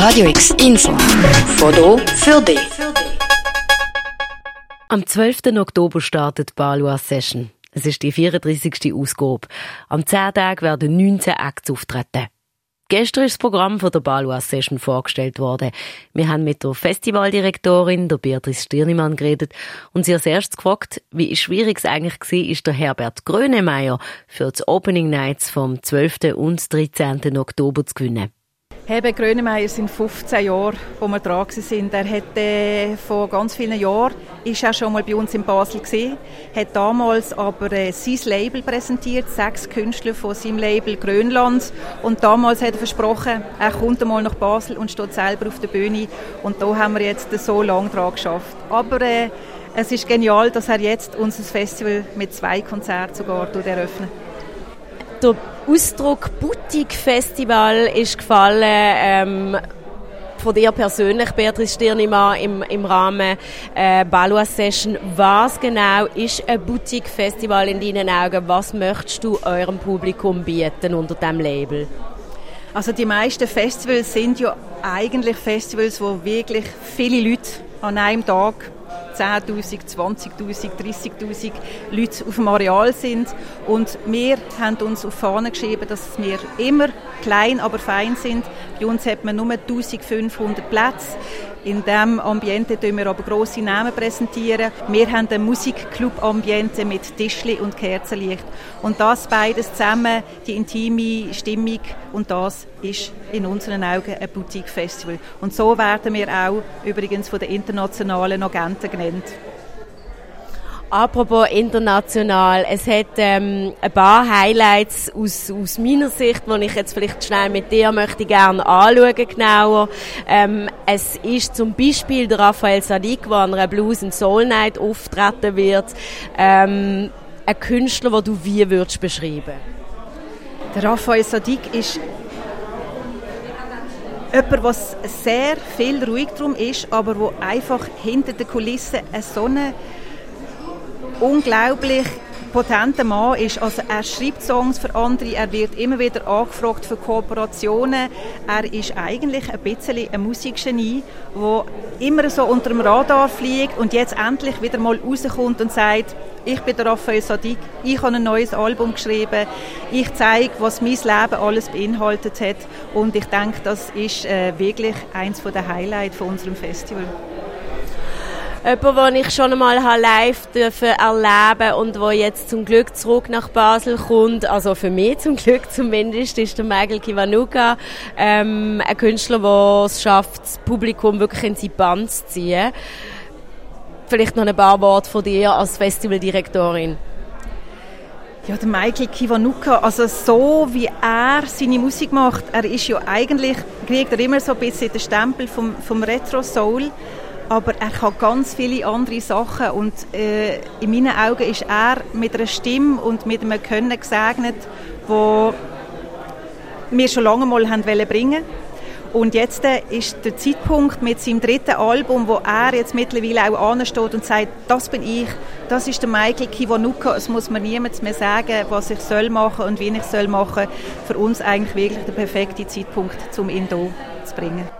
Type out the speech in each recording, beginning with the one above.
Radio X Info. Foto für dich. Am 12. Oktober startet die Balua Session. Es ist die 34. Ausgabe. Am 10 Tag werden 19 Acts auftreten. Gestern ist das Programm von der Balua Session vorgestellt worden. Wir haben mit der Festivaldirektorin, der Beatrice Stirnimann, geredet und sie als erstes gefragt, wie schwierig es eigentlich war, ist der Herbert Grönemeyer für das Opening Nights vom 12. und 13. Oktober zu gewinnen. Hebe Grönemeyer sind 15 Jahre, wo wir dran sind. Er hat äh, vor ganz vielen Jahren ist er schon mal bei uns in Basel gesehen, hat damals aber äh, sein Label präsentiert, sechs Künstler von seinem Label Grönland und damals hat er versprochen, er kommt einmal nach Basel und steht selber auf der Bühne und da haben wir jetzt so lange dran geschafft. Aber äh, es ist genial, dass er jetzt unser Festival mit zwei Konzerten sogar eröffnet. Der Ausdruck Boutique Festival ist gefallen ähm, von dir persönlich, Beatrice Stirnimann, im, im Rahmen äh, Balua Session. Was genau ist ein Boutique Festival in deinen Augen? Was möchtest du eurem Publikum bieten unter diesem Label? Also die meisten Festivals sind ja eigentlich Festivals, wo wirklich viele Leute an einem Tag 10.000, 20.000, 30.000 Leute auf dem Areal sind. Und wir haben uns auf Fahne geschrieben, dass wir immer klein, aber fein sind. Bei uns hat man nur 1.500 Plätze. In diesem Ambiente präsentieren wir aber grosse Namen. präsentieren. Wir haben ein Musikclub-Ambiente mit Tischli und Kerzenlicht. Und das beides zusammen, die intime Stimmung und das ist in unseren Augen ein Boutique-Festival. Und so werden wir auch übrigens von den internationalen Agenten genannt. Apropos international, es hat ähm, ein paar Highlights aus, aus meiner Sicht, die ich jetzt vielleicht schnell mit dir möchte gerne anschauen genauer. Ähm, es ist zum Beispiel der Raphael Sadiq, der an einer Blues and Soul Night auftreten wird. Ähm, ein Künstler, den du wie würdest beschreiben? Der Raphael Sadiq ist jemand, was sehr viel ruhig drum ist, aber wo einfach hinter den Kulissen eine so eine unglaublich potenter Mann ist. Also er schreibt Songs für andere, er wird immer wieder angefragt für Kooperationen. Er ist eigentlich ein bisschen ein Musikgenie, der immer so unter dem Radar fliegt und jetzt endlich wieder mal rauskommt und sagt, ich bin der Raphael Sadiq, ich habe ein neues Album geschrieben, ich zeige, was mein Leben alles beinhaltet hat und ich denke, das ist äh, wirklich eins der Highlights von unserem Festival. Jemand, den ich schon einmal live dürfen erleben und wo jetzt zum Glück zurück nach Basel kommt, also für mich zum Glück zumindest, ist der Michael Kiwanuka, ähm, ein Künstler, der es schafft, das Publikum wirklich in seine Band zu ziehen. Vielleicht noch ein paar Worte von dir als Festivaldirektorin. Ja, der Michael Kiwanuka, also so wie er seine Musik macht, er ist ja eigentlich, kriegt er immer so ein bisschen den Stempel vom, vom Retro-Soul aber er kann ganz viele andere Sachen und äh, in meinen Augen ist er mit einer Stimme und mit einem Können gesegnet, wo wir schon lange mal haben bringen und jetzt äh, ist der Zeitpunkt mit seinem dritten Album, wo er jetzt mittlerweile auch ansteht und sagt, das bin ich, das ist der Michael Kiwanuka, es muss mir niemand mehr sagen, was ich soll machen und wie ich soll machen. Für uns eigentlich wirklich der perfekte Zeitpunkt, um ihn hier zu bringen.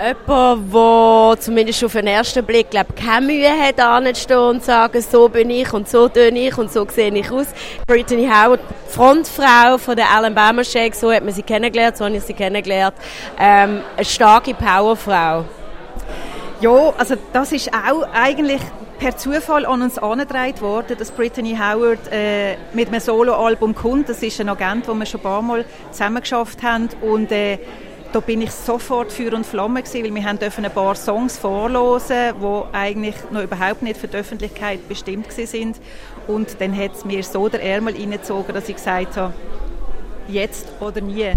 Jemand, der zumindest auf den ersten Blick glaub, keine Mühe hat, anzustehen und zu sagen, so bin ich und so töne ich und so sehe ich aus. Brittany Howard, Frontfrau von der Alabama Shake, so hat man sie kennengelernt, so habe ich sie kennengelernt. Ähm, eine starke Powerfrau. Ja, also das ist auch eigentlich per Zufall an uns angetragen worden, dass Brittany Howard äh, mit einem Soloalbum kommt. Das ist ein Agent, den wir schon ein paar Mal zusammen geschafft haben und äh, da bin ich sofort Feuer und Flamme gewesen, weil wir haben dürfen ein paar Songs vorlosen, die eigentlich noch überhaupt nicht für die Öffentlichkeit bestimmt sind. Und dann hat es mir so der Ärmel reingezogen, dass ich gesagt habe, jetzt oder nie.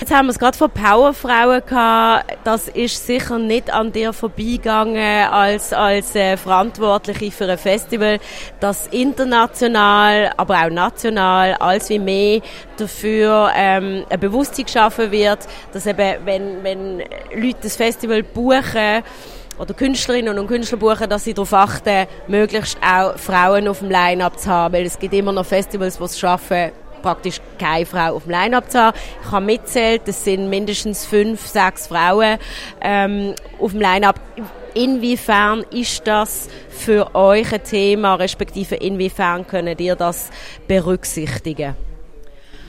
Jetzt haben wir es gerade von Powerfrauen gehabt. Das ist sicher nicht an dir vorbeigegangen als, als äh, Verantwortliche für ein Festival, das international, aber auch national, als wie mehr dafür ähm, ein Bewusstsein geschaffen wird, dass eben, wenn, wenn Leute das Festival buchen, oder Künstlerinnen und Künstler buchen, dass sie darauf achten, möglichst auch Frauen auf dem Line-Up zu haben, weil es gibt immer noch Festivals, die es schaffen, praktisch keine Frau auf dem Line-Up zu haben. Ich habe mitzählt, es sind mindestens fünf, sechs Frauen ähm, auf dem Line-Up. Inwiefern ist das für euch ein Thema, respektive inwiefern könnt ihr das berücksichtigen?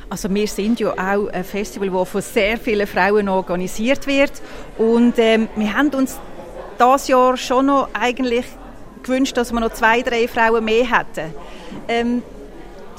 Also wir sind ja auch ein Festival, das von sehr vielen Frauen organisiert wird und ähm, wir haben uns das Jahr schon noch eigentlich gewünscht, dass wir noch zwei, drei Frauen mehr hätten. Ähm,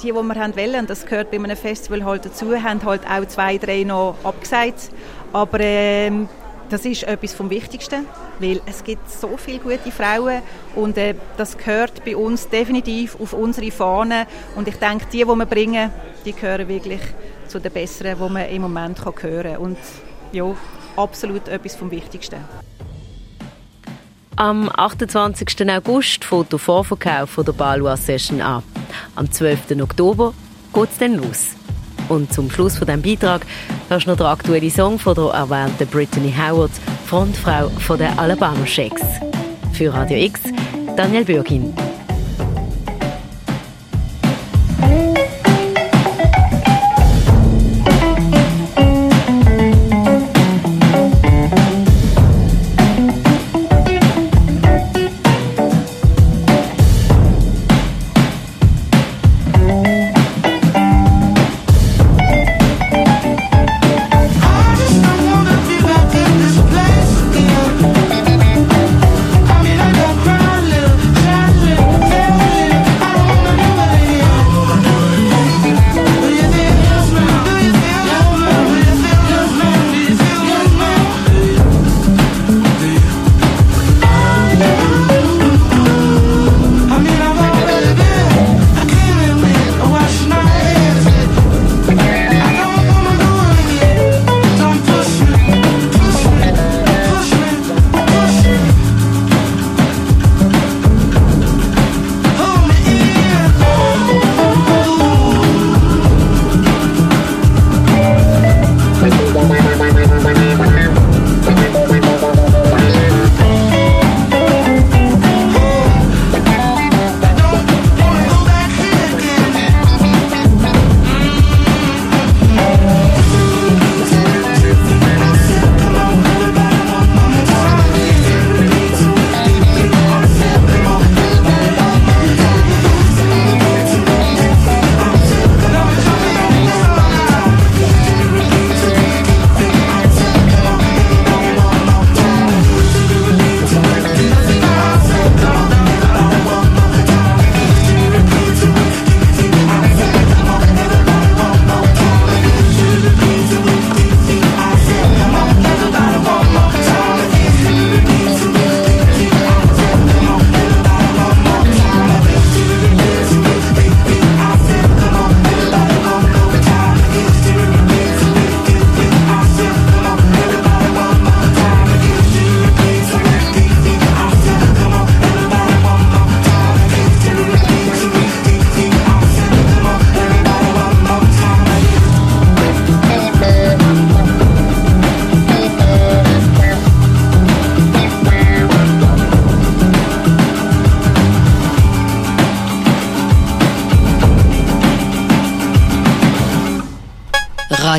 die, die wir haben wollen, das gehört bei einem Festival halt dazu, haben halt auch zwei, drei noch abgesagt. Aber ähm, das ist etwas vom Wichtigsten, weil es gibt so viele gute Frauen und äh, das gehört bei uns definitiv auf unsere Fahne und ich denke, die, die wir bringen, die gehören wirklich zu den Besseren, die man im Moment kann hören kann und ja, absolut etwas vom Wichtigsten. Am 28. August fängt der Vorverkauf der Balua Session an. Am 12. Oktober geht es dann los. Und zum Schluss von diesem Beitrag hörst du noch den aktuellen Song von der erwähnten Brittany Howard, Frontfrau von der Alabama Shakes. Für Radio X, Daniel Bürgin.